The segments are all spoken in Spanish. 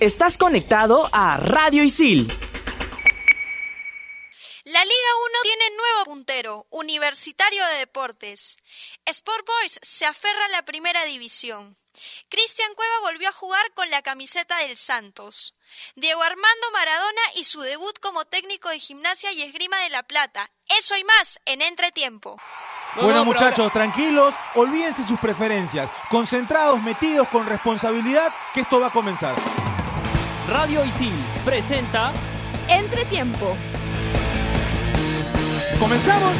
Estás conectado a Radio Isil. La Liga 1 tiene nuevo puntero, Universitario de Deportes. Sport Boys se aferra a la primera división. Cristian Cueva volvió a jugar con la camiseta del Santos. Diego Armando Maradona y su debut como técnico de gimnasia y esgrima de La Plata. Eso y más en Entretiempo. bueno muchachos, tranquilos, olvídense sus preferencias, concentrados, metidos con responsabilidad, que esto va a comenzar. Radio Isil presenta Entretiempo. ¿Comenzamos?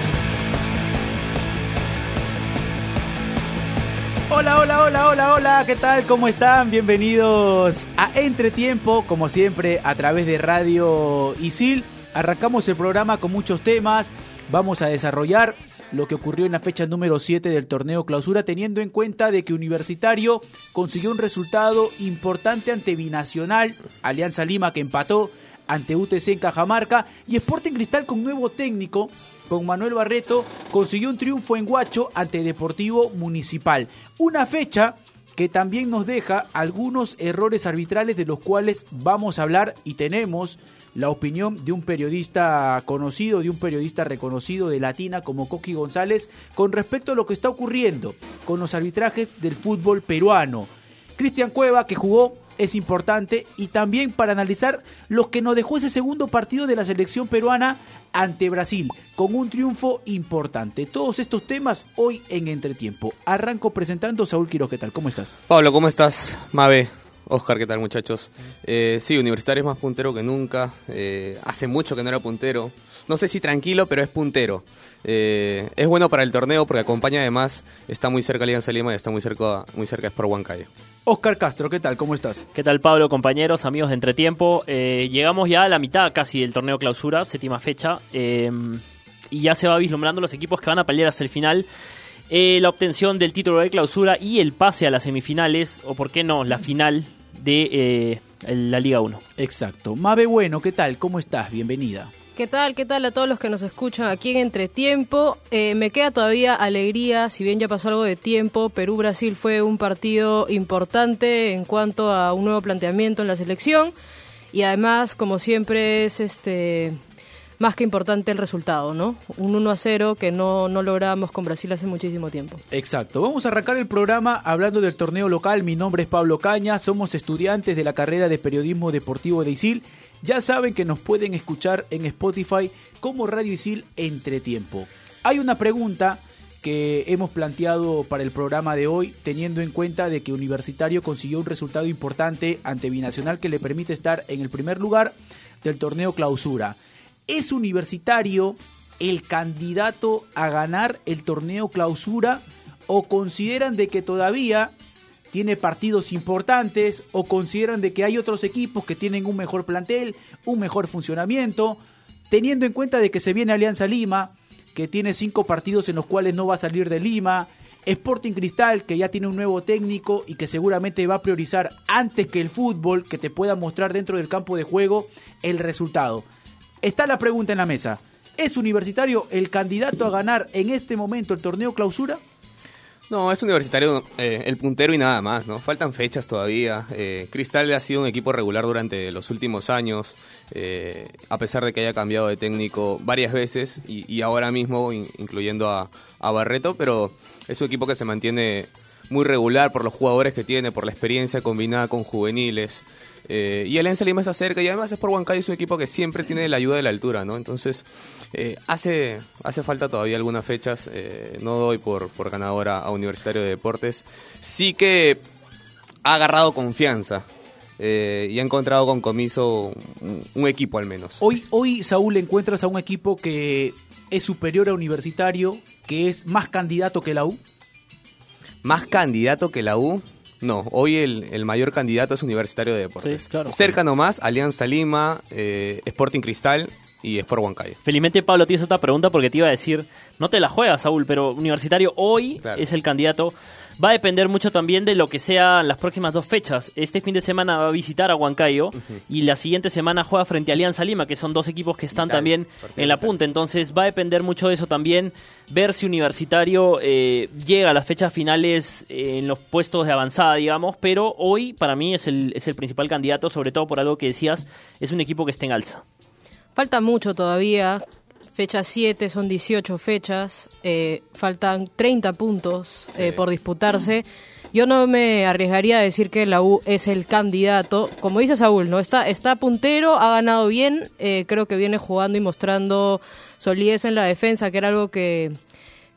Hola, hola, hola, hola, hola, ¿qué tal? ¿Cómo están? Bienvenidos a Entretiempo, como siempre, a través de Radio Isil. Arrancamos el programa con muchos temas, vamos a desarrollar lo que ocurrió en la fecha número 7 del torneo clausura, teniendo en cuenta de que Universitario consiguió un resultado importante ante Binacional, Alianza Lima que empató ante UTC en Cajamarca y Sporting Cristal con nuevo técnico, con Manuel Barreto, consiguió un triunfo en Guacho ante Deportivo Municipal. Una fecha que también nos deja algunos errores arbitrales de los cuales vamos a hablar y tenemos la opinión de un periodista conocido, de un periodista reconocido de Latina como Coqui González con respecto a lo que está ocurriendo con los arbitrajes del fútbol peruano. Cristian Cueva, que jugó es importante y también para analizar lo que nos dejó ese segundo partido de la selección peruana ante Brasil con un triunfo importante. Todos estos temas hoy en Entretiempo. Arranco presentando Saúl Quiroz, ¿qué tal? ¿Cómo estás? Pablo, ¿cómo estás? Mabe, Oscar, ¿qué tal muchachos? Eh, sí, Universitario es más puntero que nunca. Eh, hace mucho que no era puntero. No sé si tranquilo, pero es puntero. Eh, es bueno para el torneo porque acompaña además, está muy cerca Alianza Lima y está muy cerca, muy cerca Sport Huancayo. Oscar Castro, ¿qué tal? ¿Cómo estás? ¿Qué tal Pablo, compañeros, amigos de Entretiempo? Eh, llegamos ya a la mitad casi del torneo clausura, séptima fecha, eh, y ya se va vislumbrando los equipos que van a pelear hasta el final. Eh, la obtención del título de clausura y el pase a las semifinales, o por qué no, la final de la Liga 1. Exacto. Mabe Bueno, ¿qué tal? ¿Cómo estás? Bienvenida. ¿Qué tal? ¿Qué tal a todos los que nos escuchan aquí en Entretiempo? Eh, me queda todavía alegría, si bien ya pasó algo de tiempo, Perú-Brasil fue un partido importante en cuanto a un nuevo planteamiento en la selección y además, como siempre, es este más que importante el resultado, ¿no? Un 1 a 0 que no, no logramos con Brasil hace muchísimo tiempo. Exacto. Vamos a arrancar el programa hablando del torneo local. Mi nombre es Pablo Caña, somos estudiantes de la carrera de periodismo deportivo de ISIL ya saben que nos pueden escuchar en Spotify como Radio Isil Entretiempo. Hay una pregunta que hemos planteado para el programa de hoy, teniendo en cuenta de que Universitario consiguió un resultado importante ante Binacional que le permite estar en el primer lugar del torneo clausura. ¿Es Universitario el candidato a ganar el torneo clausura o consideran de que todavía tiene partidos importantes o consideran de que hay otros equipos que tienen un mejor plantel, un mejor funcionamiento, teniendo en cuenta de que se viene Alianza Lima, que tiene cinco partidos en los cuales no va a salir de Lima, Sporting Cristal, que ya tiene un nuevo técnico y que seguramente va a priorizar antes que el fútbol, que te pueda mostrar dentro del campo de juego el resultado. Está la pregunta en la mesa. ¿Es Universitario el candidato a ganar en este momento el torneo clausura? No, es universitario eh, el puntero y nada más, ¿no? Faltan fechas todavía. Eh, Cristal ha sido un equipo regular durante los últimos años, eh, a pesar de que haya cambiado de técnico varias veces y, ahora mismo, incluyendo a, a, Barreto, pero es un equipo que se mantiene muy regular por los jugadores que tiene, por la experiencia combinada con juveniles. Eh, y Alianza Lima está cerca y además es por Huancayo, es un equipo que siempre tiene la ayuda de la altura, ¿no? Entonces, eh, hace, hace falta todavía algunas fechas. Eh, no doy por, por ganadora a Universitario de Deportes. Sí que ha agarrado confianza. y ha encontrado con comiso un, equipo al menos. Hoy, hoy, Saúl, encuentras a un equipo que es superior a Universitario, que es más candidato que la U. Más candidato que la U. No, hoy el, mayor candidato es Universitario de Deportes. Cerca nomás, Alianza Lima, eh, Sporting Cristal y Sport Huancayo. Felizmente Pablo tienes otra pregunta porque te iba a decir, no te la juegas Saúl, pero Universitario hoy es el candidato va a depender mucho también de lo que sean las próximas dos fechas. Este fin de semana va a visitar a Huancayo y la siguiente semana juega frente a Alianza Lima, que son dos equipos que están Vital, también en la punta. Entonces va a depender mucho de eso también, ver si Universitario eh, llega a las fechas finales eh, en los puestos de avanzada, digamos, pero hoy para mí es el, es el principal candidato, sobre todo por algo que decías, es un equipo que está en alza. Falta mucho todavía. Fecha 7 son 18 fechas. eh, faltan 30 puntos eh, por disputarse. Yo no me arriesgaría a decir que la U es el candidato. Como dice Saúl, ¿no? Está, está puntero, ha ganado bien. eh, creo que viene jugando y mostrando solidez en la defensa, que era algo que,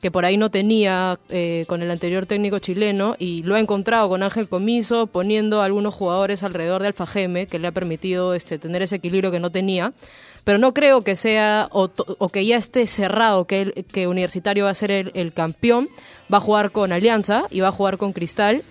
que por ahí no tenía eh, con el anterior técnico chileno y lo ha encontrado con Ángel Comiso poniendo a algunos jugadores alrededor de Alfajeme que le ha permitido este, tener ese equilibrio que no tenía. Pero no creo que sea o, o que ya esté cerrado que, el- que Universitario va a ser el, el campeón. Va a jugar con Alianza y va a jugar con Cristal.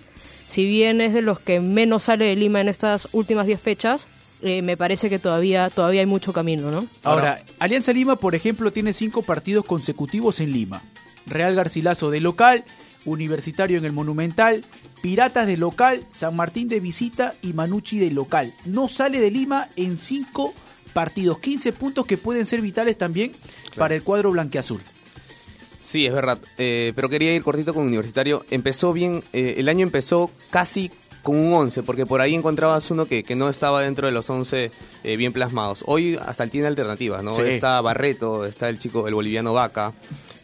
Si bien es de los que menos sale de Lima en estas últimas 10 fechas, eh, me parece que todavía, todavía hay mucho camino, ¿no? Ahora, Alianza Lima, por ejemplo, tiene cinco partidos consecutivos en Lima. Real Garcilaso de local, Universitario en el Monumental, Piratas de local, San Martín de visita y Manucci de local. No sale de Lima en cinco partidos, 15 puntos que pueden ser vitales también para el cuadro blanqueazul. Sí, es verdad. Eh, pero quería ir cortito con Universitario. Empezó bien, eh, el año empezó casi con un 11, porque por ahí encontrabas uno que, que no estaba dentro de los 11 eh, bien plasmados. Hoy hasta tiene alternativas, ¿no? Sí. Está Barreto, está el chico, el boliviano Vaca,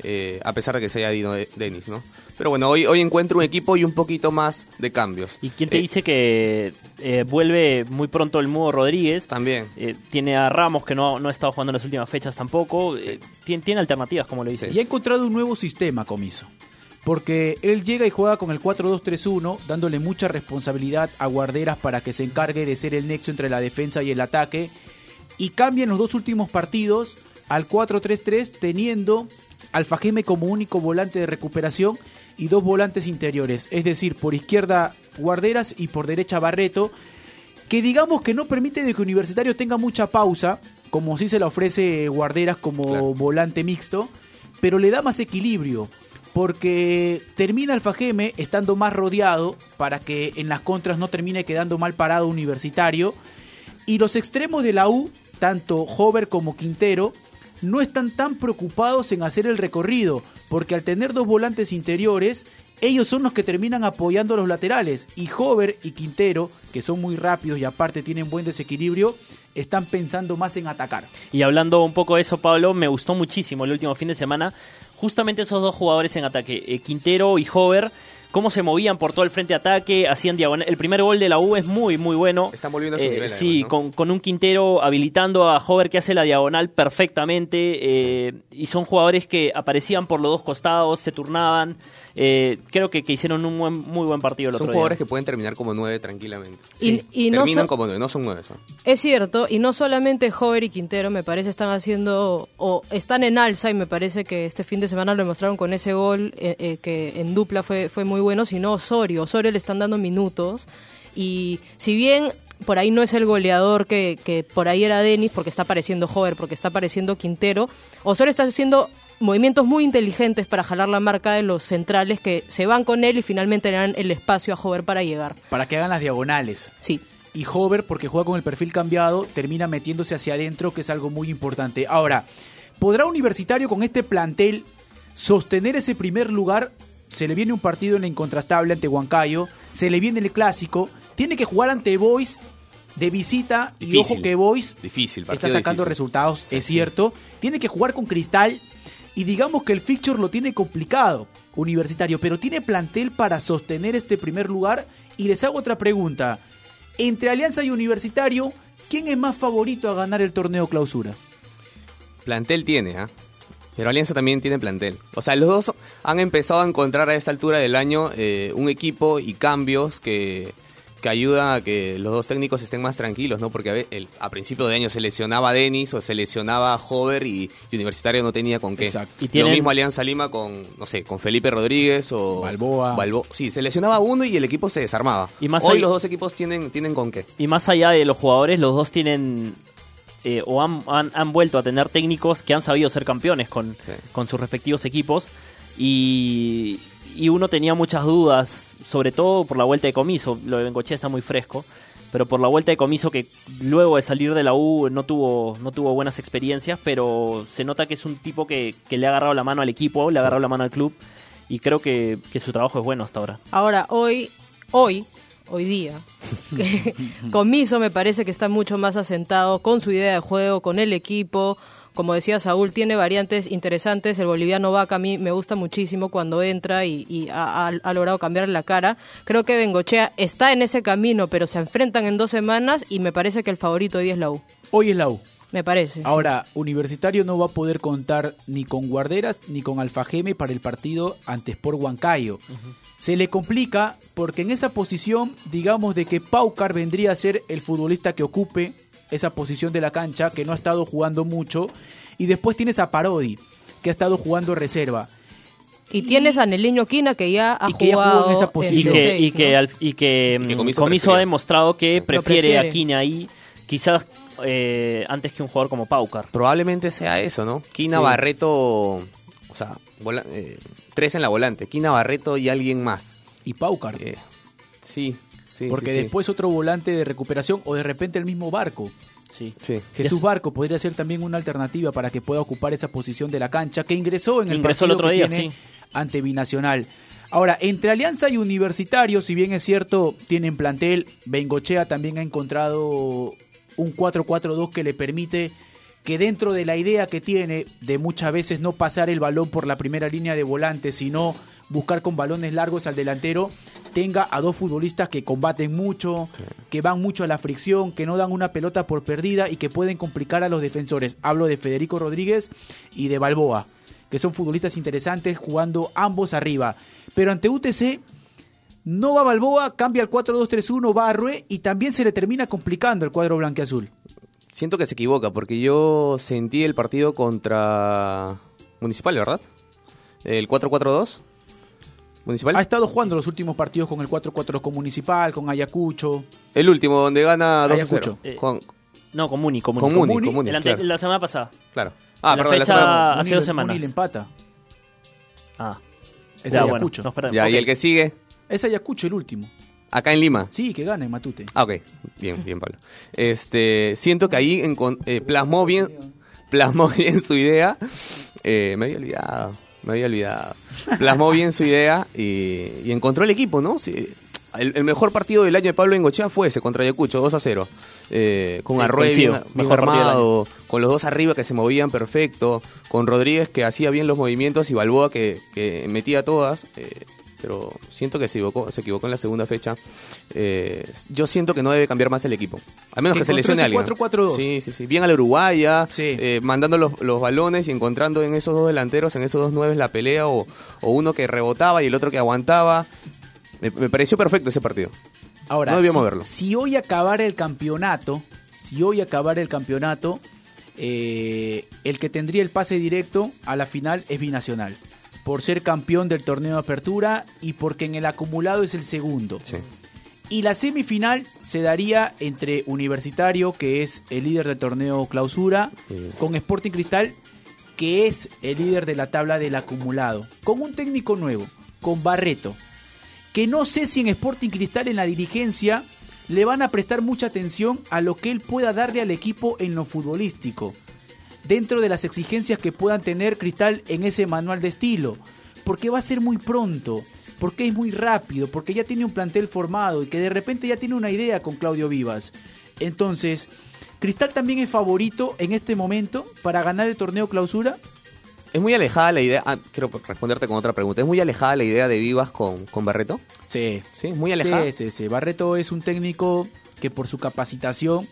eh, a pesar de que se haya ido de- Denis, ¿no? Pero bueno, hoy, hoy encuentro un equipo y un poquito más de cambios. ¿Y quién te Eh, dice que eh, vuelve muy pronto el Mudo Rodríguez? También. Eh, tiene a Ramos que no, no ha estado jugando en las últimas fechas tampoco. Eh, tiene, tiene alternativas, como le dices. Y ha encontrado un nuevo sistema, Comiso. Porque él llega y juega con el 4-2-3-1, dándole mucha responsabilidad a Guarderas para que se encargue de ser el nexo entre la defensa y el ataque. Y cambia en los dos últimos partidos al 4-3-3, teniendo al Fajeme como único volante de recuperación y dos volantes interiores. Es decir, por izquierda Guarderas y por derecha Barreto que digamos que no permite de que Universitario tenga mucha pausa, como si se la ofrece Guarderas como Claro. volante mixto, pero le da más equilibrio, porque termina el Fajeme estando más rodeado para que en las contras no termine quedando mal parado Universitario, y los extremos de la U, tanto Hover como Quintero, no están tan preocupados en hacer el recorrido, porque al tener dos volantes interiores, ellos son los que terminan apoyando a los laterales. Y Hover y Quintero, que son muy rápidos y aparte tienen buen desequilibrio, están pensando más en atacar. Y hablando un poco de eso, Pablo, me gustó muchísimo el último fin de semana. Justamente esos dos jugadores en ataque, eh, Quintero y Hover, cómo se movían por todo el frente de ataque, hacían diagonal. El primer gol de la U es muy, muy bueno. Están volviendo a su Eh, nivel, Sí, además, ¿no? con, con un Quintero habilitando a Hover que hace la diagonal perfectamente. eh, Y son jugadores que aparecían por los dos costados, se turnaban. Eh, creo que, que hicieron un buen- muy buen partido el Son otro jugadores día. que pueden terminar como nueve tranquilamente. Y- y no Terminan so- como nueve, no son nueve. Son. Es cierto, y no solamente Hover y Quintero, me parece están haciendo, o están en alza, y me parece que este fin de semana lo demostraron con ese gol eh, eh, que en dupla fue, fue muy bueno, sino Osorio. Osorio le están dando minutos, y si bien por ahí no es el goleador que, que por ahí era Denis, porque está apareciendo Hover, porque está apareciendo Quintero, Osorio está haciendo movimientos muy inteligentes para jalar la marca de los centrales que se van con él y finalmente le dan el espacio a Hover para llegar. Para que hagan las diagonales. Sí. y Hover, porque juega con el perfil cambiado, termina metiéndose hacia adentro, que es algo muy importante. Ahora, ¿podrá Universitario con este plantel sostener ese primer lugar? Se le viene un partido en la incontrastable ante Huancayo, se le viene el clásico, tiene que jugar ante Boys de visita y ojo que Boys Difícil, está sacando difícil. resultados, es cierto. Tiene que jugar con Cristal y digamos que el fixture lo tiene complicado, Universitario, pero tiene plantel para sostener este primer lugar. Y les hago otra pregunta. Entre Alianza y Universitario, ¿quién es más favorito a ganar el torneo clausura? Plantel tiene, ¿ah? Pero Alianza también tiene plantel. O sea, los dos han empezado a encontrar a esta altura del año eh, un equipo y cambios que, que ayudan a que los dos técnicos estén más tranquilos, ¿no? Porque a, ve- el- a principio de año se lesionaba Denis o se lesionaba Hover y, y Universitario no tenía con qué. Exacto. Y tienen- Lo mismo Alianza Lima con, no sé, con Felipe Rodríguez o... Balboa. Balbo- Sí, se lesionaba uno y el equipo se desarmaba. Y más Hoy los dos equipos tienen, tienen con qué. Y más allá de los jugadores, los dos tienen eh, o han, han, han vuelto a tener técnicos que han sabido ser campeones con, Sí. con sus respectivos equipos. y, y uno tenía muchas dudas, sobre todo por la vuelta de comiso. Lo de Bengochea está muy fresco, pero por la vuelta de comiso que luego de salir de la U no tuvo, no tuvo buenas experiencias, pero se nota que es un tipo que, que le ha agarrado la mano al equipo, le ha agarrado la mano al club y creo que, que su trabajo es bueno hasta ahora. Ahora, hoy, hoy, hoy día, Comiso me parece que está mucho más asentado con su idea de juego, con el equipo. Como decía Saúl, tiene variantes interesantes. El boliviano Vaca a mí me gusta muchísimo cuando entra y, ha- ha logrado cambiar la cara. Creo que Bengochea está en ese camino, pero se enfrentan en dos semanas y me parece que el favorito hoy es la U. Hoy es la U. Me parece. Ahora, Universitario no va a poder contar ni con Guarderas ni con Alfajeme para el partido ante Sport Huancayo. Se le complica porque en esa posición, digamos de que Paucar vendría a ser el futbolista que ocupe esa posición de la cancha, que no ha estado jugando mucho. Y después tienes a Parodi, que ha estado jugando reserva. Y tienes a Neliño Quina que ya ha Y que ya jugó jugado en esa Y posición. que, y que, y que, Y que mm, Comiso ha demostrado que prefiere, prefiere. a Quina ahí, quizás eh, antes que un jugador como Paucar. Probablemente sea eso, ¿no? Quina Sí. Barreto, o sea, vola- eh, tres en la volante. Quina Barreto y alguien más. Y Paucar. Eh, sí, sí. porque sí, sí. después otro volante de recuperación o de repente el mismo Barco. Sí. Sí. Jesús Barco podría ser también una alternativa para que pueda ocupar esa posición de la cancha que ingresó en el Ingresó el partido otro que día, tiene sí. ante Binacional. Ahora, entre Alianza y Universitario, si bien es cierto, tienen plantel, Bengochea también ha encontrado un 4-4-2 que le permite que dentro de la idea que tiene de muchas veces no pasar el balón por la primera línea de volante, sino buscar con balones largos al delantero, tenga a dos futbolistas que combaten mucho, que van mucho a la fricción, que no dan una pelota por perdida y que pueden complicar a los defensores. Hablo de Federico Rodríguez y de Balboa, que son futbolistas interesantes jugando ambos arriba. Pero ante UTC no va Balboa, cambia al 4-2-3-1, va a Rue y también se le termina complicando el cuadro blanqueazul. Siento que se equivoca porque yo sentí el partido contra Municipal, ¿verdad? El 4-4-2. Municipal. Ha estado jugando los últimos partidos con el 4-4 con Municipal, con Ayacucho. El último, donde gana 2 Ayacucho. 0 Eh, Con, No, con Muni. Con con Muni. Muni, Muni. con Muni, claro. La semana pasada. claro. Ah, la perdón, la fecha- semana- Hace dos semanas. Muni le empata. Ah, Es ya, bueno. Ayacucho. nos perdemos. Ya, y Ok. el que sigue, Es Ayacucho el último. acá en Lima. Sí, que gane Matute. Ah, ok. Bien, bien, Pablo. Este, siento que ahí encon- eh, plasmó bien, plasmó bien su idea. Eh, me había olvidado, me había olvidado. Plasmó bien su idea y, y encontró el equipo, ¿no? Sí, el, el mejor partido del año de Pablo Engochea fue ese contra Ayacucho, 2 a 0. Eh, con Sí, Arroyo bien, bien armado, con los dos arriba que se movían perfecto, con Rodríguez que hacía bien los movimientos y Balboa que, que metía todas. eh, pero siento que se equivocó, se equivocó en la segunda fecha. Eh, yo siento que no debe cambiar más el equipo. Al menos Que que, se lesione alguien. 4-4-2. Sí, sí, sí. Bien a la uruguaya, Sí. eh, mandando los, los balones y encontrando en esos dos delanteros, en esos dos nueves la pelea o, o uno que rebotaba y el otro que aguantaba. Me, me pareció perfecto ese partido. Ahora, No debíamos si, verlo. si hoy acabara el campeonato, si hoy acabara el campeonato, eh, el que tendría el pase directo a la final es Binacional. Por ser campeón del torneo de apertura y porque en el acumulado es el segundo. Sí. Y la semifinal se daría entre Universitario, que es el líder del torneo clausura, Sí. con Sporting Cristal, que es el líder de la tabla del acumulado. Con un técnico nuevo, con Barreto. Que no sé si en Sporting Cristal en la dirigencia le van a prestar mucha atención a lo que él pueda darle al equipo en lo futbolístico. Dentro de las exigencias que puedan tener Cristal en ese manual de estilo. Porque va a ser muy pronto porque es muy rápido, porque ya tiene un plantel formado y que de repente ya tiene una idea con Claudio Vivas. Entonces, ¿Cristal también es favorito en este momento para ganar el torneo clausura? Es muy alejada la idea. Ah, quiero responderte con otra pregunta. ¿Es muy alejada la idea de Vivas con, con Barreto? Sí. Sí, muy alejada. Sí, sí, sí. Barreto es un técnico que por su capacitación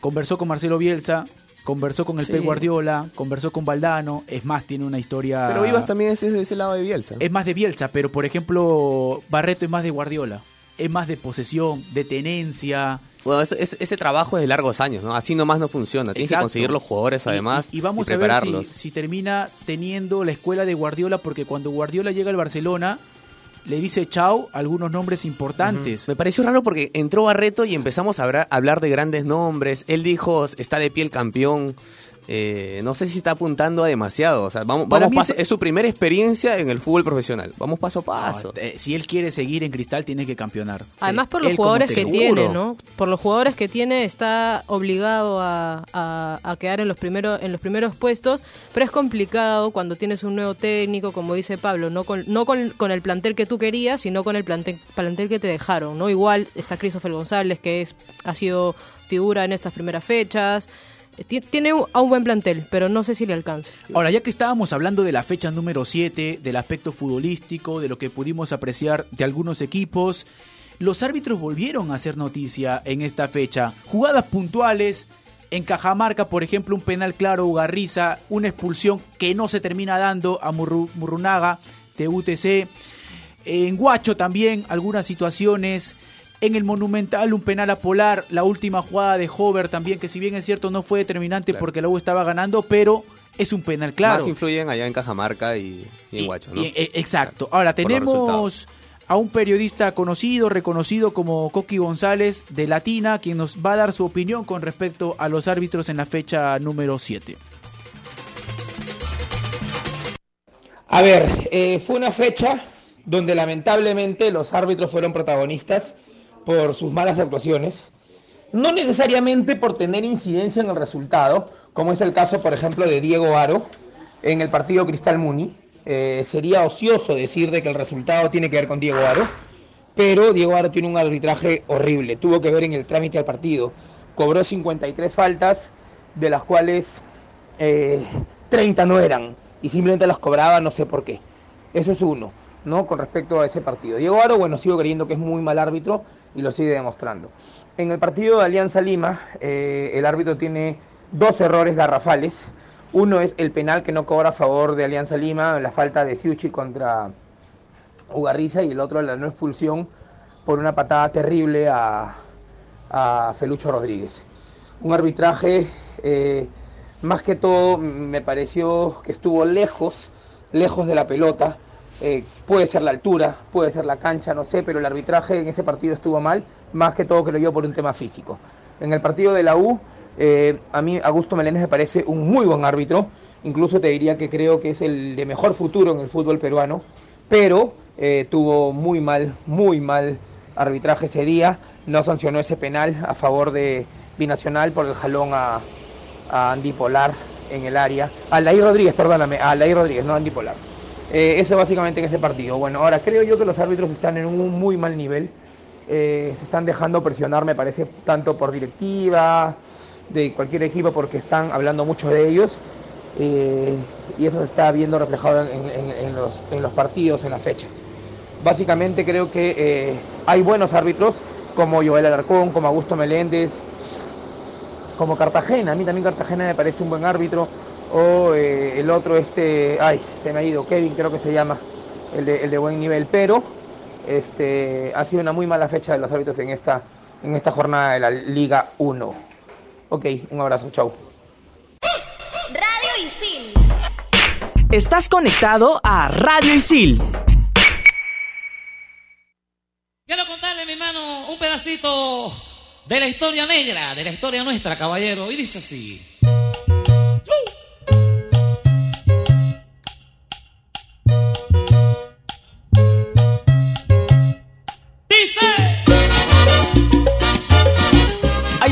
conversó con Marcelo Bielsa, conversó con el Sí. Pep Guardiola, conversó con Valdano, es más, tiene una historia... Pero Vivas también es de ese lado de Bielsa. Es más de Bielsa, pero por ejemplo, Barreto es más de Guardiola. Es más de posesión, de tenencia. Bueno, eso- es- ese trabajo es de largos años, ¿no? Así nomás no funciona. Tienes que conseguir los jugadores Y- además y, y vamos a ver si termina teniendo la escuela de Guardiola, porque cuando Guardiola llega al Barcelona, le dice chao a algunos nombres importantes. Me pareció raro porque entró Barreto y empezamos a hablar de grandes nombres. Él dijo, está de pie el campeón. Eh, no sé si está apuntando a demasiado. O sea, vamos, Para vamos mí paso- ese- es su primera experiencia en el fútbol profesional. Vamos paso a paso. No, eh, si él quiere seguir en Cristal, tiene que campeonar. Además, por los Él jugadores que tiene. ¿no? Por los jugadores que tiene, está obligado a, a- a quedar en los, primeros, en los primeros puestos, pero es complicado cuando tienes un nuevo técnico, como dice Pablo, no con, no con, con el plantel que tú querías, sino con el plantel, plantel que te dejaron, ¿no? Igual está Christopher González, que es, ha sido figura en estas primeras fechas. Ti- Tiene a un buen plantel, pero no sé si le alcance. Ahora, ya que estábamos hablando de la fecha número 7, del aspecto futbolístico, de lo que pudimos apreciar de algunos equipos, los árbitros volvieron a hacer noticia en esta fecha. Jugadas puntuales, en Cajamarca, por ejemplo, un penal claro Ugarriza, una expulsión que no se termina dando a Murru- Murrunaga de UTC. En Guacho también algunas situaciones. En el Monumental un penal a Polar, la última jugada de Hover también, que si bien es cierto no fue determinante Claro. porque la U estaba ganando, pero es un penal claro. Más influyen allá en Cajamarca y, y en Y- Guacho, ¿no? y- eh, exacto. Ahora tenemos a un periodista conocido, reconocido como Coqui González de Latina, quien nos va a dar su opinión con respecto a los árbitros en la fecha número 7. A ver, eh, fue una fecha donde lamentablemente los árbitros fueron protagonistas por sus malas actuaciones, no necesariamente por tener incidencia en el resultado, como es el caso, por ejemplo, de Diego Aro en el partido Cristal Muni. Eh, sería ocioso decir de que el resultado tiene que ver con Diego Aro, pero Diego Aro tiene un arbitraje horrible, tuvo que ver en el trámite del partido, cobró 53 faltas, de las cuales eh, 30 no eran y simplemente las cobraba no sé por qué. Eso es uno, ¿no? Con respecto a ese partido. Diego Aro, bueno, sigo creyendo que es muy mal árbitro y lo sigue demostrando. En el partido de Alianza Lima, eh, el árbitro tiene dos errores garrafales. Uno es el penal que no cobra a favor de Alianza Lima, la falta de Siuchi contra Ugarriza y el otro la no expulsión por una patada terrible a, a Felucho Rodríguez. Un arbitraje, eh, más que todo, me pareció que estuvo lejos, lejos de la pelota. Eh, puede ser la altura, puede ser la cancha, no sé, pero el arbitraje en ese partido estuvo mal, más que todo creo yo por un tema físico. En el partido de la U, eh, a mí Augusto Meléndez me parece un muy buen árbitro, incluso te diría que creo que es el de mejor futuro en el fútbol peruano, pero eh, tuvo muy mal, muy mal arbitraje ese día, no sancionó ese penal a favor de Binacional por el jalón a, Andy Polar en el área, a Laí Rodríguez, perdóname, a Laí Rodríguez, no Andy Polar. Eh, eso básicamente en ese partido. Bueno, ahora creo yo que los árbitros están en un muy mal nivel. Eh, se están dejando presionar, me parece, tanto por directiva, de cualquier equipo, porque están hablando mucho de ellos. Eh, y eso se está viendo reflejado en, en- en los, en los partidos, en las fechas. Básicamente creo que hay buenos árbitros, como Joel Alarcón, como Augusto Meléndez, como Cartagena. A mí también Cartagena me parece un buen árbitro. O eh, el otro, este, ay, se me ha ido, Kevin creo que se llama, el de, el de buen nivel. Pero este, ha sido una muy mala fecha de los árbitros en esta, en esta jornada de la Liga 1. Ok, un abrazo, chau. Radio Isil. Estás conectado a Radio Isil. Quiero contarle, mi hermano, un pedacito de la historia negra, de la historia nuestra, caballero. Y dice así. Dice.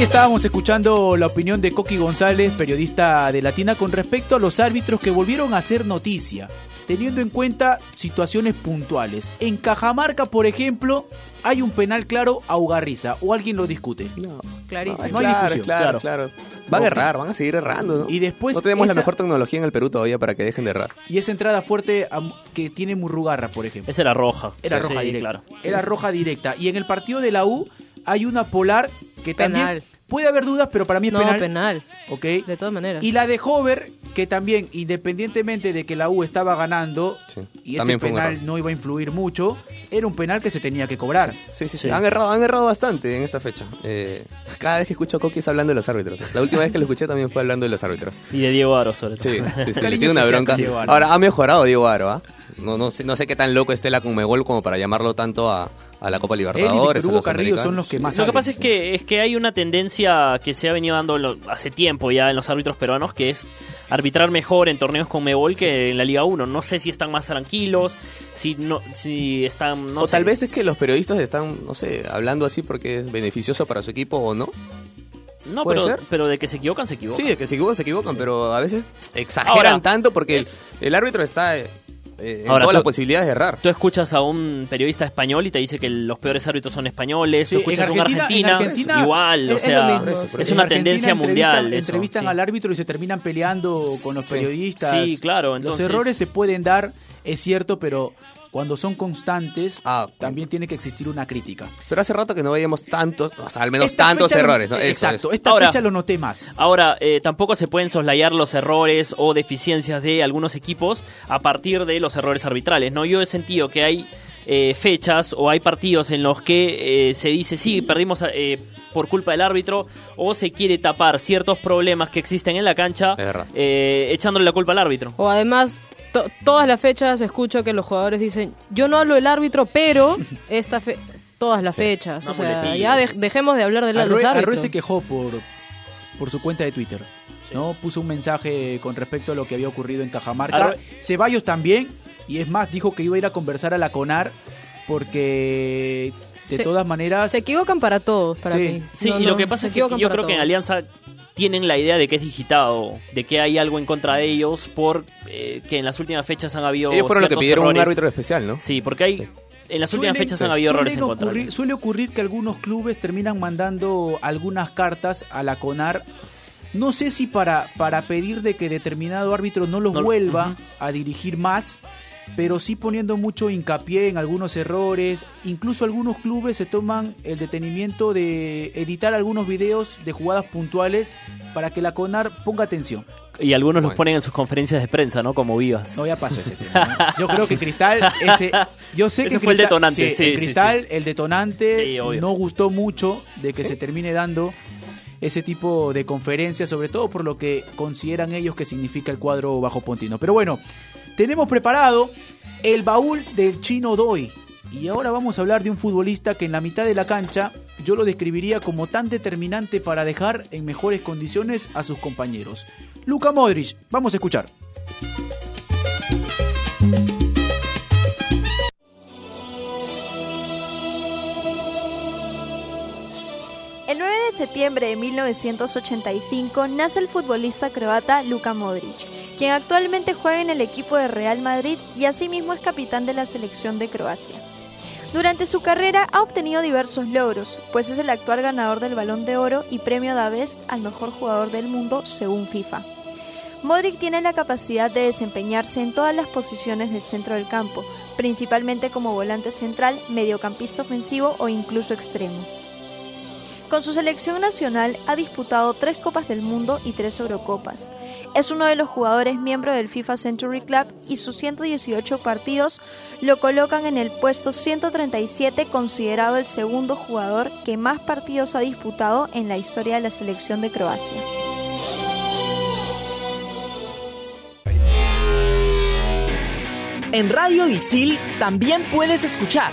Ahí estábamos escuchando la opinión de Coqui González, periodista de Latina, con respecto a los árbitros que volvieron a hacer noticia, teniendo en cuenta situaciones puntuales. En Cajamarca, por ejemplo, hay un penal claro a Ugarriza, o alguien lo discute. Clarísimo. No hay claro, discusión. claro, Claro. claro. Van a errar, van a seguir errando. ¿no? Y después no tenemos esa- la mejor tecnología en el Perú todavía para que dejen de errar. Y esa entrada fuerte a- que tiene Murrugarra, por ejemplo. Esa era roja. Era Sí, roja sí, directa. claro. Era roja directa. Y en el partido de la U hay una polar que también Penal. puede haber dudas, pero para mí es No, penal. penal. ¿Ok? De todas maneras. Y la de Hover, que también, independientemente de que la U estaba ganando Sí, y ese también un penal no iba a influir mucho, era un penal que se tenía que cobrar. Sí, sí, sí. Sí. Han, errado, han errado bastante en esta fecha. Eh, cada vez que escucho a Coqui es hablando de los árbitros. La última vez que lo escuché también fue hablando de los árbitros. Y de Diego Aro, sobre todo. Sí, sí, sí. Le tiene una bronca. Ahora, ha mejorado Diego Aro, ¿ah? No, no, sé, no sé qué tan loco esté la Conmebol como para llamarlo tanto a, a la Copa Él y Libertadores. a los Carrillo son los que más Lo que pasa es que, es que hay una tendencia que se ha venido dando lo- hace tiempo ya en los árbitros peruanos, que es arbitrar mejor en torneos con Mebol que en la Liga 1. No sé si están más tranquilos, si no si están... No o sé. tal vez es que los periodistas están, no sé, hablando así porque es beneficioso para su equipo o no. No, ¿puede pero, ser? pero de que se equivocan, se equivocan. Sí, de que se equivocan, se equivocan, pero a veces exageran Ahora, tanto porque el, el árbitro está eh, en Ahora, todas tú- las posibilidades de errar. Tú escuchas a un periodista español y te dice que los peores árbitros son españoles. Sí, tú escuchas a un en Argentina- argentina, en igual. O es- es sea. Eso, es En una tendencia entrevistan- mundial. eso, Entrevistan sí. al árbitro y se terminan peleando con los periodistas. Sí, claro, Los entonces- errores se pueden dar, es cierto, pero cuando son constantes, Ah, también tiene que existir una crítica. Pero hace rato que no veíamos tantos, o sea, al menos Esta tantos lo- errores. ¿no? Eso, Exacto, eso. esta Ahora- fecha lo noté más. Ahora, eh, tampoco se pueden soslayar los errores o deficiencias de algunos equipos a partir de los errores arbitrales. ¿no? Yo he sentido que hay eh, fechas o hay partidos en los que eh, se dice, sí, perdimos eh, por culpa del árbitro o se quiere tapar ciertos problemas que existen en la cancha eh, echándole la culpa al árbitro. O además, to- todas las fechas escucho que los jugadores dicen, yo no hablo del árbitro, pero esta fe todas las fechas. O sea, ya de- dejemos de hablar de la- los árbitros. Se quejó por, por su cuenta de Twitter. ¿no? Puso un mensaje con respecto a lo que había ocurrido en Cajamarca. Ceballos también, y es más, dijo que iba a ir a conversar a la CONAR porque de Se- todas maneras... Se equivocan para todos, para Sí. mí. Sí, No, y no, lo que pasa es que yo creo que en. Alianza tienen la idea de que es digitado, de que hay algo en contra de ellos por eh, que en las últimas fechas han habido Ellos fueron los que pidieron un errores. árbitro especial, ¿no? Sí, porque hay Sí. en las Suelen- últimas fechas han habido errores en suelen contra. ocurrir- Suele ocurrir que algunos clubes terminan mandando algunas cartas a la CONAR. No sé si para, para pedir de que determinado árbitro no los No- vuelva a dirigir más, pero sí poniendo mucho hincapié en algunos errores. Incluso algunos clubes se toman el detenimiento de editar algunos videos de jugadas puntuales para que la CONAR ponga atención. Y algunos los Bueno. ponen en sus conferencias de prensa, ¿no? Como vivas. No, ya pasó ese tema. ¿no? Yo creo que Cristal, ese, yo sé Ese que fue el Cristal- detonante, sí, sí, en sí, Cristal, el detonante no gustó mucho de que se termine dando ese tipo de conferencias, sobre todo por lo que consideran ellos que significa el cuadro bajo Pontino. Pero bueno, tenemos preparado el baúl del chino Doy. Y ahora vamos a hablar de un futbolista que en la mitad de la cancha yo lo describiría como tan determinante para dejar en mejores condiciones a sus compañeros. Luka Modric, vamos a escuchar. El 9 de septiembre de 1985 nace el futbolista croata Luka Modric, quien actualmente juega en el equipo de Real Madrid y asimismo es capitán de la selección de Croacia. Durante su carrera ha obtenido diversos logros, pues es el actual ganador del Balón de Oro y premio Da Best al mejor jugador del mundo según FIFA. Modric tiene la capacidad de desempeñarse en todas las posiciones del centro del campo, principalmente como volante central, mediocampista ofensivo o incluso extremo. Con su selección nacional ha disputado tres Copas del Mundo y tres Eurocopas. Es uno de los jugadores miembro del FIFA Century Club y sus 118 partidos lo colocan en el puesto 137 considerado el segundo jugador que más partidos ha disputado en la historia de la selección de Croacia. En Radio Isil también puedes escuchar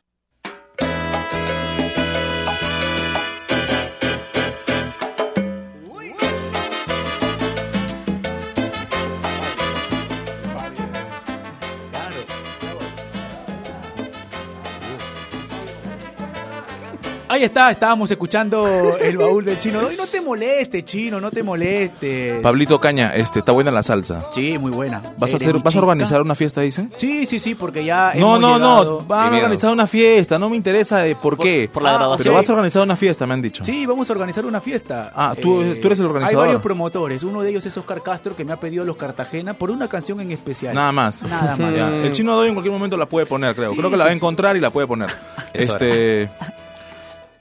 Ahí está, estábamos escuchando el baúl del chino. No te moleste, chino, no te moleste. Pablito Caña, este, está buena la salsa. Sí, muy buena. ¿Vas a hacer, vas a organizar una fiesta, dicen? Sí, sí, sí, porque ya No, hemos no, llegado- no, van a organizar una fiesta, no me interesa de por, Por- qué. por la Ah, graduación. Pero vas a organizar una fiesta, me han dicho. Sí, vamos a organizar una fiesta. Eh, Ah, tú- tú eres el organizador. Hay varios promotores. Uno de ellos es Oscar Castro, que me ha pedido los Cartagena por una canción en especial. Nada más. Nada más. Ya, El chino doy en cualquier momento la puede poner, creo. Sí, creo que la va a encontrar y la puede poner. Eso este.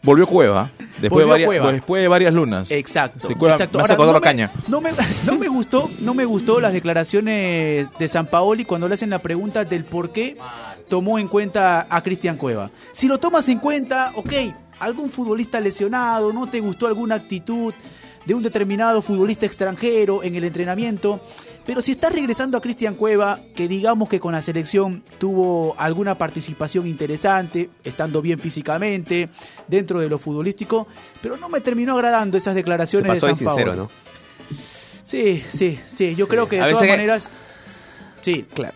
Volvió Cueva. Después, Volvió de varias, Cueva. después de varias lunas. Exacto. Se Cueva, exacto. me Ahora, no me- caña. No me, no me gustó, no me gustó las declaraciones de San Paoli cuando le hacen la pregunta del por qué tomó en cuenta a Cristian Cueva. Si lo tomas en cuenta, ok, algún futbolista lesionado, no te gustó alguna actitud de un determinado futbolista extranjero en el entrenamiento, pero si estás regresando a Cristian Cueva, que digamos que con la selección tuvo alguna participación interesante, estando bien físicamente, dentro de lo futbolístico, pero no me terminó agradando esas Se declaraciones pasó de San sincero, Paolo. ¿no? Sí, sí, sí. Yo creo que de A todas que- maneras. Sí, Claro.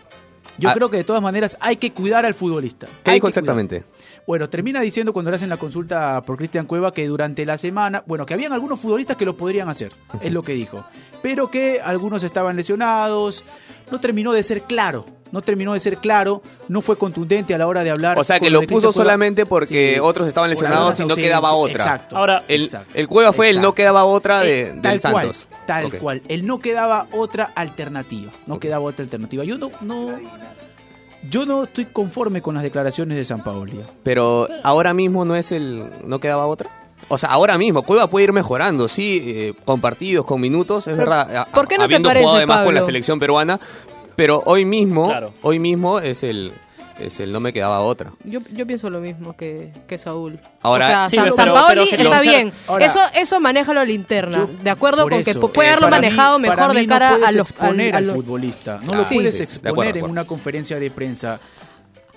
yo Ah. creo que de todas maneras hay que cuidar al futbolista. ¿Qué Hay dijo cuidar. Bueno, termina diciendo cuando le hacen la consulta por Cristian Cueva que durante la semana, bueno, que habían algunos futbolistas que lo podrían hacer, es lo que dijo, pero que algunos estaban lesionados, no terminó de ser claro, no terminó de ser claro, no fue contundente a la hora de hablar. O sea, que lo puso Cristian Cueva. solamente porque Sí, otros estaban lesionados y no quedaba otra. Exacto. Ahora, El, Exacto. el Cueva fue el no quedaba otra de, Eh, del tal Santos. Cual, tal cual. Él no quedaba otra alternativa. No quedaba otra alternativa. Yo no, no, yo no estoy conforme con las declaraciones de San Paoli. Pero ahora mismo no es el. ¿No quedaba otra? O sea, ahora mismo, Cueva puede ir mejorando, sí, eh, con partidos, con minutos, es Pero, verdad. a- ¿por qué no te habiendo parece, jugado además con la selección peruana, pero hoy mismo, Claro. hoy mismo es el, es el no me quedaba otra. Yo, yo pienso lo mismo que, que Saúl. Ahora- o sea, Sí, San, pero- San pero Paoli está bien. Ahora- eso eso manéjalo a la interna. Yo- de acuerdo con que eso, puede eh, haberlo mí- manejado mejor de cara no a los exponer al- al, al- futbolista. No Ah, lo sí, puedes sí, exponer acuerdo, en acuerdo. una conferencia de prensa.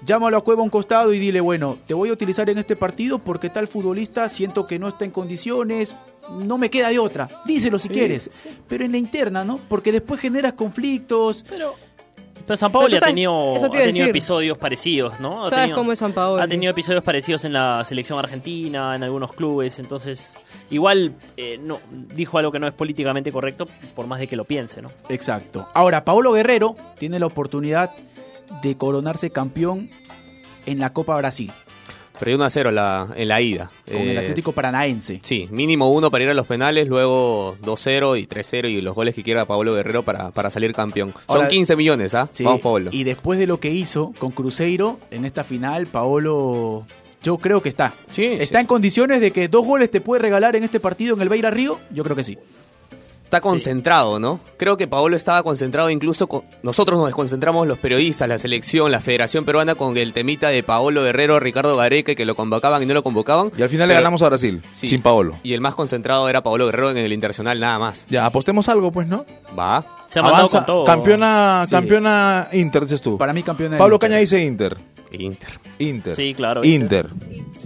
Llámalo a Cueva a un costado y dile, bueno, te voy a utilizar en este partido porque tal futbolista siento que no está en condiciones, no me queda de otra. Díselo si quieres. Pero en la interna, ¿no? Porque después generas conflictos. Pero, pero San Paolo ha tenido, ha tenido decir. episodios parecidos, ¿no? Ha ¿Sabes tenido- cómo es San Paoli? Ha tenido episodios parecidos en la selección argentina, en algunos clubes, entonces igual eh, no dijo algo que no es políticamente correcto, por más de que lo piense, ¿no? Exacto. Ahora, Paolo Guerrero tiene la oportunidad de coronarse campeón en la Copa Brasil Perdió 1 a 0 la, en la ida. con el Eh, Atlético Paranaense. Sí, mínimo uno para ir a los penales, luego 2-0 y 3-0 y los goles que quiera Pablo Guerrero para, para salir campeón. Son Ahora- 15 millones, ¿ah? Sí, Vamos, Pablo. Y después de lo que hizo con Cruzeiro en esta final, Paolo, yo creo que está. Sí, ¿Está sí, en condiciones de que dos goles te puede regalar en este partido en el Beira Río? Yo creo que sí. Está concentrado, ¿no? Creo que Paolo estaba concentrado, incluso con- nosotros nos desconcentramos los periodistas, la selección, la Federación Peruana con el temita de Paolo Guerrero, Ricardo Gareca, que lo convocaban y no lo convocaban. Y al final le ganamos a Brasil, Sí. sin Paolo. Y el más concentrado era Paolo Guerrero en el Internacional, nada más. Ya, apostemos algo, pues, ¿no? Va. Se ha mandado Avanza, con todo. campeona, Sí. campeona Inter, dices tú. Para mí campeón del Pablo Inter. Caña dice Inter. Inter. Inter. Sí, claro, Inter. Inter.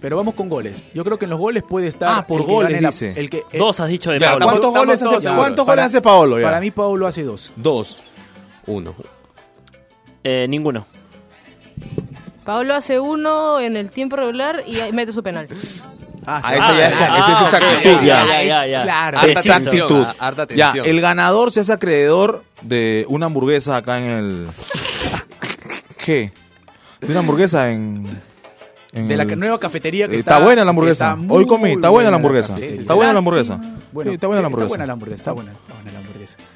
Pero vamos con goles. Yo creo que en los goles puede estar. Ah, por el que goles, la- dice. el que, el- Dos has dicho de Ya, Pablo. ¿Cuántos Estamos goles hace. ¿cuántos para- goles hace Paolo ya? Para mí, Paolo hace dos. Dos. Uno. Eh, ninguno. Pablo hace uno en el tiempo regular y mete su penal. Ah, esa ya es, Ah, esa es ah, esa ok, actitud, ya, ya. ya, ya, ya. Claro. Harta Esa atención, actitud. ah, harta Ya, el ganador se hace acreedor de una hamburguesa acá en el... ¿Qué? De una hamburguesa en... en De la nueva cafetería que Está buena la hamburguesa. está Hoy comí, está buena la hamburguesa. Está buena la hamburguesa. Está buena la hamburguesa. Está buena la hamburguesa. Está está.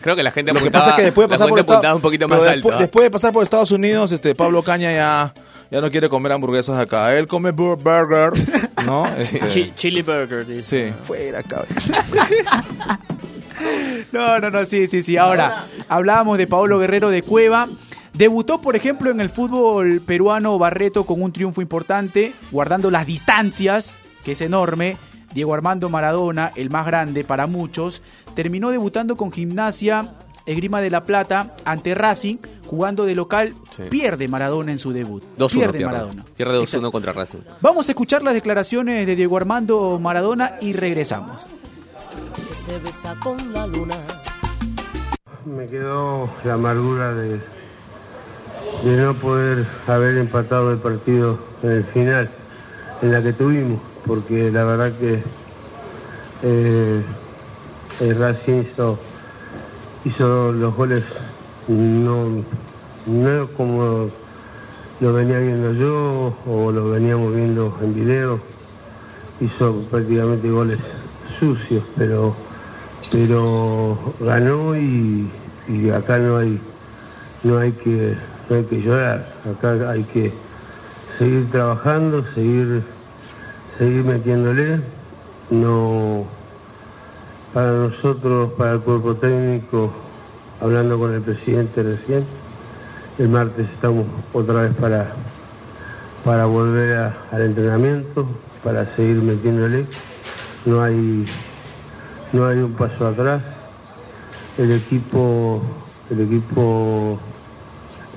Creo que la gente Lo que pasa es que después de pasar por Estados- apuntaba un poquito pero más después, alto. después de pasar por Estados Unidos, este Pablo Caña ya, ya no quiere comer hamburguesas acá. Él come bur- burger, ¿no? Este, Chi- Chili Burger. dice. sí, fuera, cabrón. No, no, no, sí, sí, sí. Ahora, hablábamos de Paolo Guerrero de Cueva. Debutó, por ejemplo, en el fútbol peruano Barreto con un triunfo importante, guardando las distancias, que es enorme. Diego Armando Maradona, el más grande para muchos, terminó debutando con Gimnasia Esgrima de la Plata ante Racing, jugando de local. Sí. Pierde Maradona en su debut. 2-1 pierde, pierde. Maradona. Pierde 2-1 Exacto. contra Racing. Vamos a escuchar las declaraciones de Diego Armando Maradona y regresamos. se besa con la luna. Me quedó la amargura de, de no poder haber empatado el partido en el final, en la que tuvimos, porque la verdad que eh, el Racing hizo, hizo los goles no, no como lo venía viendo yo o lo veníamos viendo en video, hizo prácticamente goles sucios, pero pero ganó y, y acá no hay no hay que no hay que llorar acá hay que seguir trabajando seguir seguir metiéndole. No, para nosotros, para el cuerpo técnico, hablando con el presidente recién, el martes estamos otra vez para, para volver al entrenamiento, para seguir metiéndole. No hay, no hay un paso atrás. El equipo, el equipo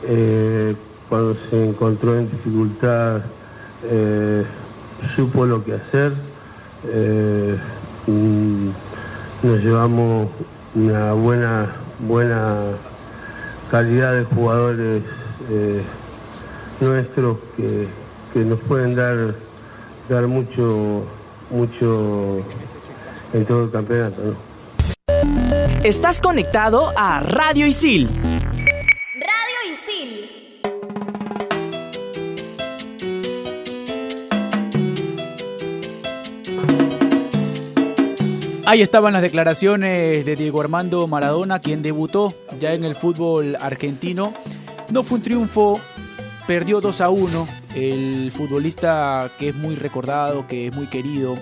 eh, cuando se encontró en dificultad eh, supo lo que hacer. Eh, mm, nos llevamos una buena, buena calidad de jugadores nuestros que, que nos pueden dar, dar mucho, mucho en todo el campeonato. Estás conectado a Radio Isil. Ahí estaban las declaraciones de Diego Armando Maradona, quien debutó ya en el fútbol argentino. No fue un triunfo, perdió 2 a 1. El futbolista que es muy recordado, que es muy querido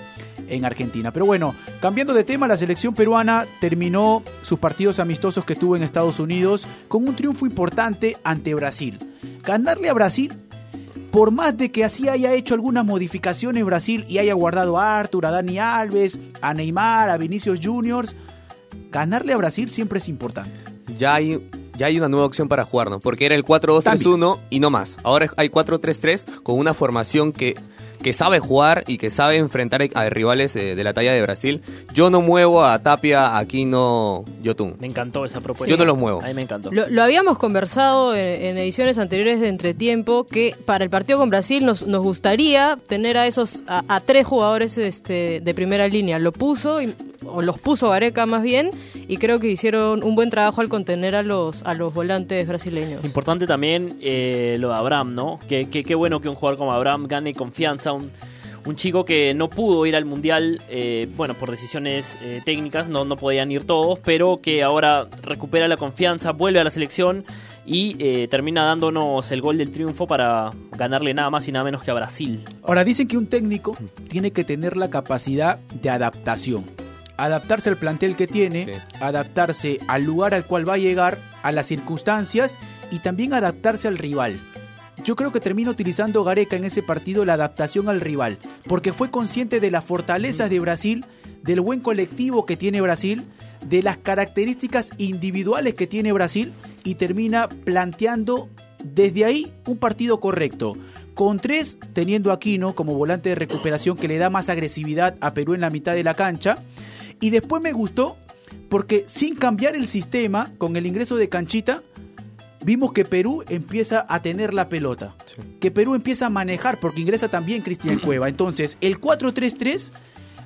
en Argentina. Pero bueno, cambiando de tema, la selección peruana terminó sus partidos amistosos que tuvo en Estados Unidos con un triunfo importante ante Brasil. Ganarle a Brasil por más de que así haya hecho algunas modificaciones Brasil y haya guardado a Arthur, a Dani Alves, a Neymar, a Vinicius Juniors, ganarle a Brasil siempre es importante. Ya hay, ya hay una nueva opción para jugar, ¿no? Porque era el 4-2-3-1 y no más. Ahora hay 4-3-3 con una formación que, que sabe jugar y que sabe enfrentar a rivales eh, de la talla de Brasil. Yo no muevo a Tapia, Aquino, Yotun. Me encantó esa propuesta. Yo no los muevo. A mí me encantó. Lo, lo habíamos conversado en, en ediciones anteriores de Entretiempo que para el partido con Brasil nos, nos gustaría tener a esos a, a tres jugadores este, de primera línea. Lo puso y- o los puso Gareca más bien y creo que hicieron un buen trabajo al contener a los a los volantes brasileños. Importante también eh, lo de Abraham, ¿no? Que, que- qué bueno que un jugador como Abraham gane confianza, un, un chico que no pudo ir al Mundial, eh, bueno, por decisiones eh, técnicas, no, no podían ir todos, pero que ahora recupera la confianza, vuelve a la selección y eh, termina dándonos el gol del triunfo para ganarle nada más y nada menos que a Brasil. Ahora dicen que un técnico tiene que tener la capacidad de adaptación. Adaptarse al plantel que tiene, adaptarse al lugar al cual va a llegar, a las circunstancias y también adaptarse al rival. Yo creo que termina utilizando Gareca en ese partido la adaptación al rival, porque fue consciente de las fortalezas de Brasil, del buen colectivo que tiene Brasil, de las características individuales que tiene Brasil y termina planteando desde ahí un partido correcto. Con tres, teniendo a Aquino como volante de recuperación que le da más agresividad a Perú en la mitad de la cancha. Y después me gustó porque sin cambiar el sistema, con el ingreso de Canchita, vimos que Perú empieza a tener la pelota. Que Perú empieza a manejar porque ingresa también Cristian Cueva. Entonces, el 4-3-3,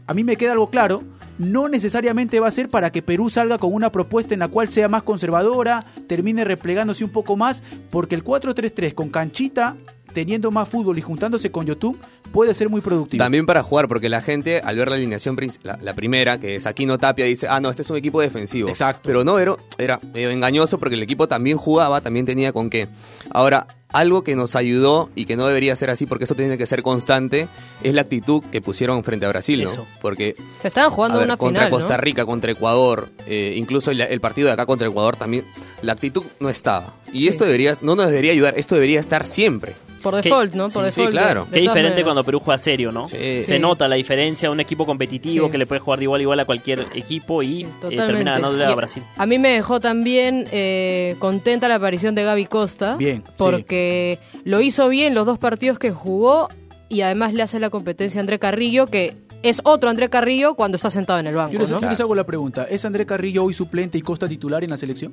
a mí me queda algo claro, no necesariamente va a ser para que Perú salga con una propuesta en la cual sea más conservadora, termine replegándose un poco más, porque el 4-3-3 con Canchita teniendo más fútbol y juntándose con YouTube puede ser muy productivo. También para jugar, porque la gente al ver la alineación, la, la primera, que es Aquino Tapia, dice, ah, no, este es un equipo defensivo. Exacto. Pero no, era, era medio engañoso porque el equipo también jugaba, también tenía con qué. Ahora, algo que nos ayudó y que no debería ser así porque eso tiene que ser constante, es la actitud que pusieron frente a Brasil, ¿no? Eso. Porque Se estaban jugando a ver, una contra. Costa Rica, contra Ecuador, eh, incluso el, el partido de acá contra Ecuador también, la actitud no estaba. Y esto debería, no nos debería ayudar, esto debería estar siempre. Por default, ¿no? Por Sí, default. claro. de- de Qué diferente maneras. cuando Perú juega serio, ¿no? Sí. Se Sí. nota la diferencia, un equipo competitivo Sí. que le puede jugar de igual a igual a cualquier equipo y eh, termina ganándole a Brasil. A mí me dejó también eh, contenta la aparición de Gaby Costa. Bien, sí. Porque lo hizo bien los dos partidos que jugó y además le hace la competencia a André Carrillo, que es otro André Carrillo cuando está sentado en el banco. Yo les, ¿no? les hago la pregunta, ¿es André Carrillo hoy suplente y Costa titular en la selección?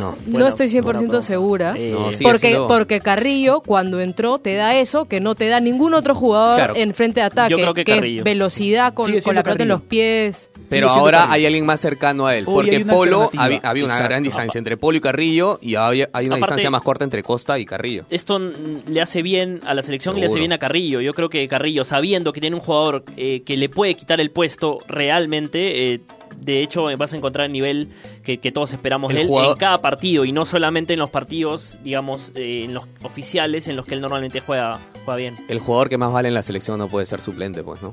No. no estoy 100% segura. Eh, No, porque, siendo- porque Carrillo, cuando entró, te da eso que no te da ningún otro jugador Claro. en frente de ataque. Yo creo que velocidad con, con la pelota en los pies. Pero ahora Carrillo. hay alguien más cercano a él. Hoy porque hay una Polo había, había una Exacto. gran distancia entre Polo y Carrillo y había, hay una Aparte- distancia más corta entre Costa y Carrillo. Esto le hace bien a la selección y le hace bien a Carrillo. Yo creo que Carrillo, sabiendo que tiene un jugador eh, que le puede quitar el puesto realmente, eh, de hecho vas a encontrar el nivel que, que todos esperamos El de él jugador- en cada partido y no solamente en los partidos, digamos, eh, en los oficiales en los que él normalmente juega, juega bien. El jugador que más vale en la selección no puede ser suplente, pues, ¿no?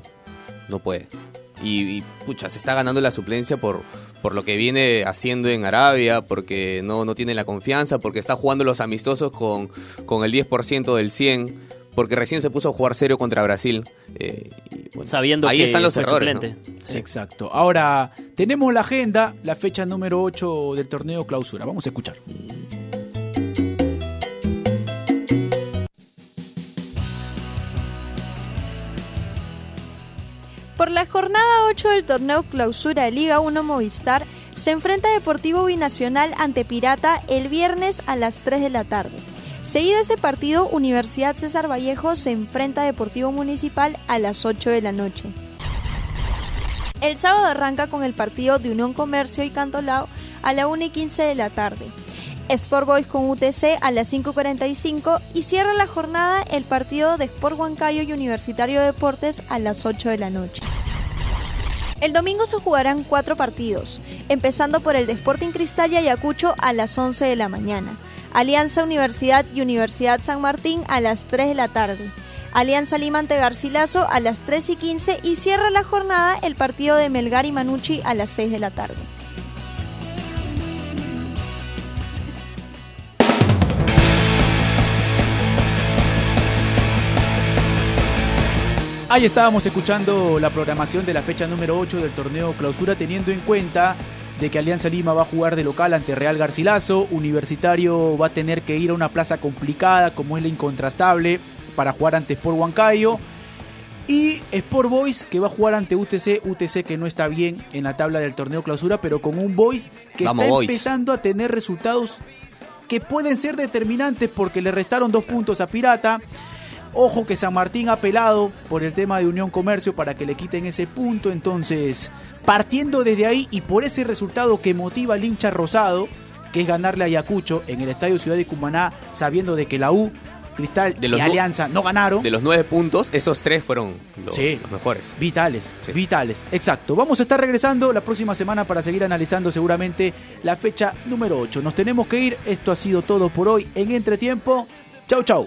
No puede. Y, y, pucha, se está ganando la suplencia por, por lo que viene haciendo en Arabia, porque no, no tiene la confianza, porque está jugando los amistosos con, con el 10% del 100%, porque recién se puso a jugar serio contra Brasil. eh, y, bueno, Sabiendo ahí que están los errores. Exacto. Ahora, tenemos la agenda, la fecha número 8 del torneo clausura. Vamos a escuchar. Por la jornada 8 del torneo clausura de Liga 1 Movistar, se enfrenta Deportivo Binacional ante Pirata el viernes a las 3 de la tarde. Seguido ese partido, Universidad César Vallejo se enfrenta a Deportivo Municipal a las 8 de la noche. El sábado arranca con el partido de Unión Comercio y Cantolao a la 1 y 15 de la tarde. Sport Boys con UTC a las 5.45 y cierra la jornada el partido de Sport Huancayo y Universitario de Deportes a las 8 de la noche. El domingo se jugarán cuatro partidos, empezando por el de Sporting Cristal y Ayacucho a las 11 de la mañana, Alianza Universidad y Universidad San Martín a las 3 de la tarde, Alianza Lima ante Garcilaso a las 3 y 15 y cierra la jornada el partido de Melgar y Manucci a las 6 de la tarde. Ahí estábamos escuchando la programación de la fecha número 8 del torneo clausura, teniendo en cuenta de que Alianza Lima va a jugar de local ante Real Garcilaso, Universitario va a tener que ir a una plaza complicada como es la incontrastable para jugar ante Sport Huancayo y Sport Boys que va a jugar ante UTC, UTC que no está bien en la tabla del torneo clausura, pero con un Boys que Vamos, está Boys. empezando a tener resultados que pueden ser determinantes porque le restaron dos puntos a Pirata. Ojo que San Martín ha apelado por el tema de Unión Comercio para que le quiten ese punto. Entonces, partiendo desde ahí y por ese resultado que motiva al hincha rosado, que es ganarle a Ayacucho en el Estadio Ciudad de Cumaná, sabiendo de que la U, Cristal De los y Alianza no ganaron. De los nueve puntos, esos tres fueron los, Sí. los mejores. Vitales, vitales, exacto. Vamos a estar regresando la próxima semana para seguir analizando seguramente la fecha número 8. Nos tenemos que ir, esto ha sido todo por hoy en Entretiempo. Chau, chau.